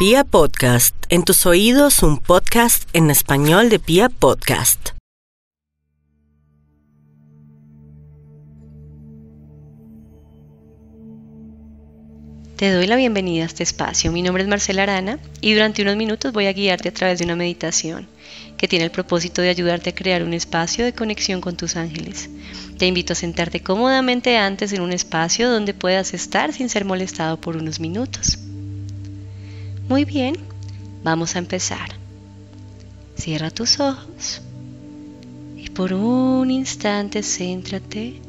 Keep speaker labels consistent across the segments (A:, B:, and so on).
A: Pia Podcast, en tus oídos un podcast en español de Pia Podcast.
B: Te doy la bienvenida a este espacio. Mi nombre es Marcela Arana y durante unos minutos voy a guiarte a través de una meditación que tiene el propósito de ayudarte a crear un espacio de conexión con tus ángeles. Te invito a sentarte cómodamente antes en un espacio donde puedas estar sin ser molestado por unos minutos. Muy bien, vamos a empezar. Cierra tus ojos y por un instante céntrate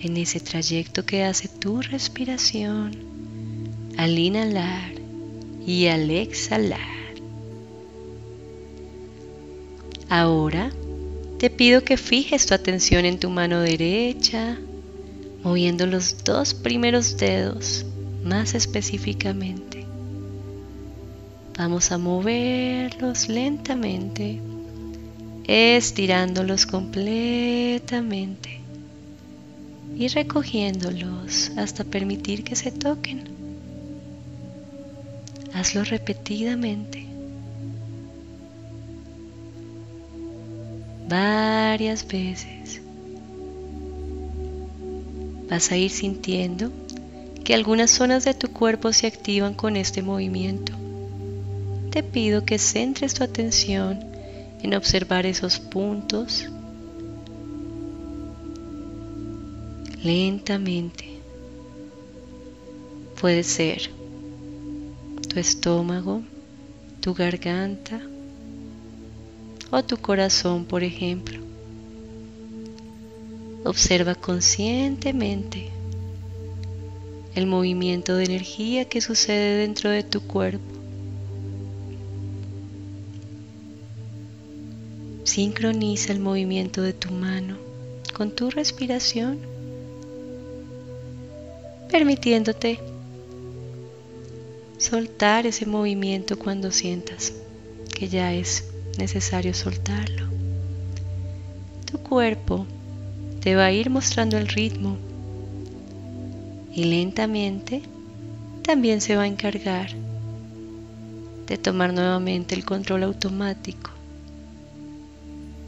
B: en ese trayecto que hace tu respiración al inhalar y al exhalar. Ahora te pido que fijes tu atención en tu mano derecha, moviendo los dos primeros dedos más específicamente. Vamos a moverlos lentamente, estirándolos completamente y recogiéndolos hasta permitir que se toquen. Hazlo repetidamente. Varias veces. Vas a ir sintiendo que algunas zonas de tu cuerpo se activan con este movimiento te pido que centres tu atención en observar esos puntos lentamente. Puede ser tu estómago, tu garganta o tu corazón, por ejemplo. Observa conscientemente el movimiento de energía que sucede dentro de tu cuerpo. Sincroniza el movimiento de tu mano con tu respiración, permitiéndote soltar ese movimiento cuando sientas que ya es necesario soltarlo. Tu cuerpo te va a ir mostrando el ritmo y lentamente también se va a encargar de tomar nuevamente el control automático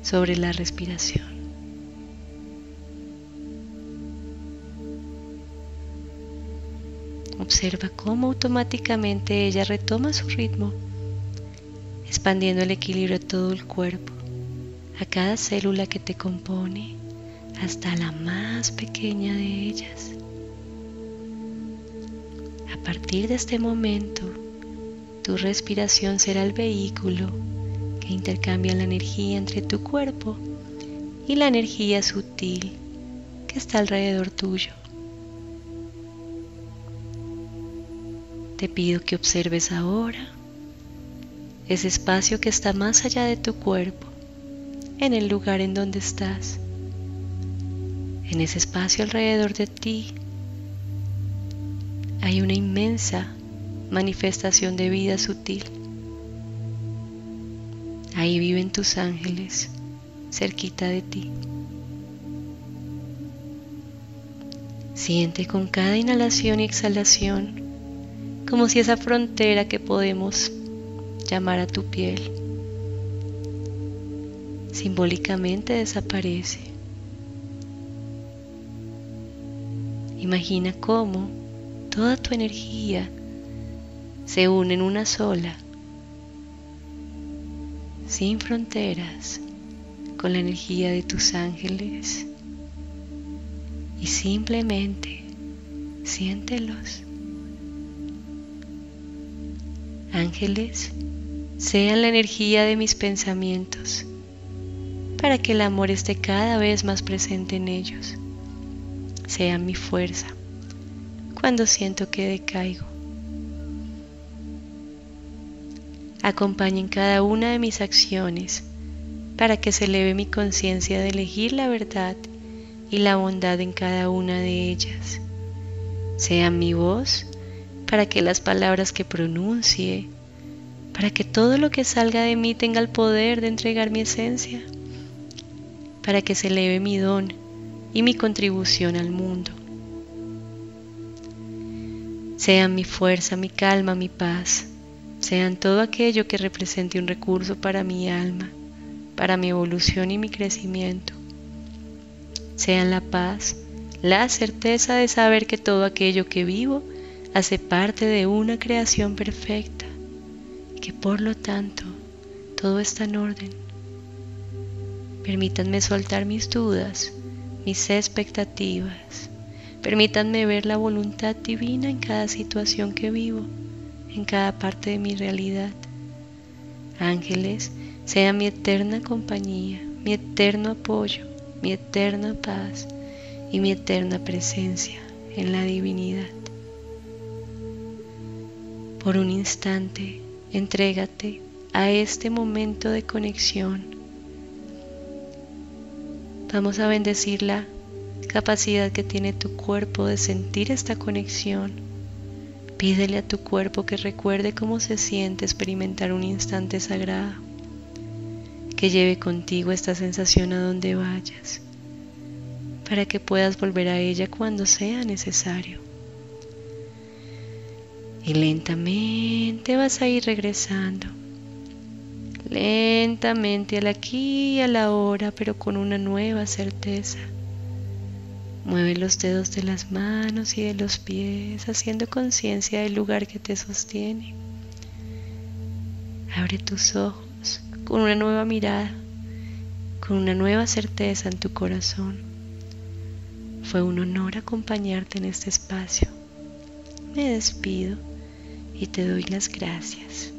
B: sobre la respiración. Observa cómo automáticamente ella retoma su ritmo, expandiendo el equilibrio a todo el cuerpo, a cada célula que te compone, hasta la más pequeña de ellas. A partir de este momento, tu respiración será el vehículo que intercambia la energía entre tu cuerpo y la energía sutil que está alrededor tuyo. Te pido que observes ahora ese espacio que está más allá de tu cuerpo, en el lugar en donde estás. En ese espacio alrededor de ti hay una inmensa manifestación de vida sutil. Ahí viven tus ángeles cerquita de ti. Siente con cada inhalación y exhalación como si esa frontera que podemos llamar a tu piel simbólicamente desaparece. Imagina cómo toda tu energía se une en una sola sin fronteras con la energía de tus ángeles y simplemente siéntelos. Ángeles, sean la energía de mis pensamientos para que el amor esté cada vez más presente en ellos. Sean mi fuerza cuando siento que decaigo. Acompañen cada una de mis acciones para que se eleve mi conciencia de elegir la verdad y la bondad en cada una de ellas. Sea mi voz para que las palabras que pronuncie, para que todo lo que salga de mí tenga el poder de entregar mi esencia, para que se eleve mi don y mi contribución al mundo. Sea mi fuerza, mi calma, mi paz sean todo aquello que represente un recurso para mi alma, para mi evolución y mi crecimiento. Sean la paz, la certeza de saber que todo aquello que vivo hace parte de una creación perfecta, que por lo tanto todo está en orden. Permítanme soltar mis dudas, mis expectativas. Permítanme ver la voluntad divina en cada situación que vivo en cada parte de mi realidad. Ángeles, sea mi eterna compañía, mi eterno apoyo, mi eterna paz y mi eterna presencia en la divinidad. Por un instante, entrégate a este momento de conexión. Vamos a bendecir la capacidad que tiene tu cuerpo de sentir esta conexión Pídele a tu cuerpo que recuerde cómo se siente experimentar un instante sagrado, que lleve contigo esta sensación a donde vayas, para que puedas volver a ella cuando sea necesario. Y lentamente vas a ir regresando, lentamente al aquí y a la hora, pero con una nueva certeza Mueve los dedos de las manos y de los pies, haciendo conciencia del lugar que te sostiene. Abre tus ojos con una nueva mirada, con una nueva certeza en tu corazón. Fue un honor acompañarte en este espacio. Me despido y te doy las gracias.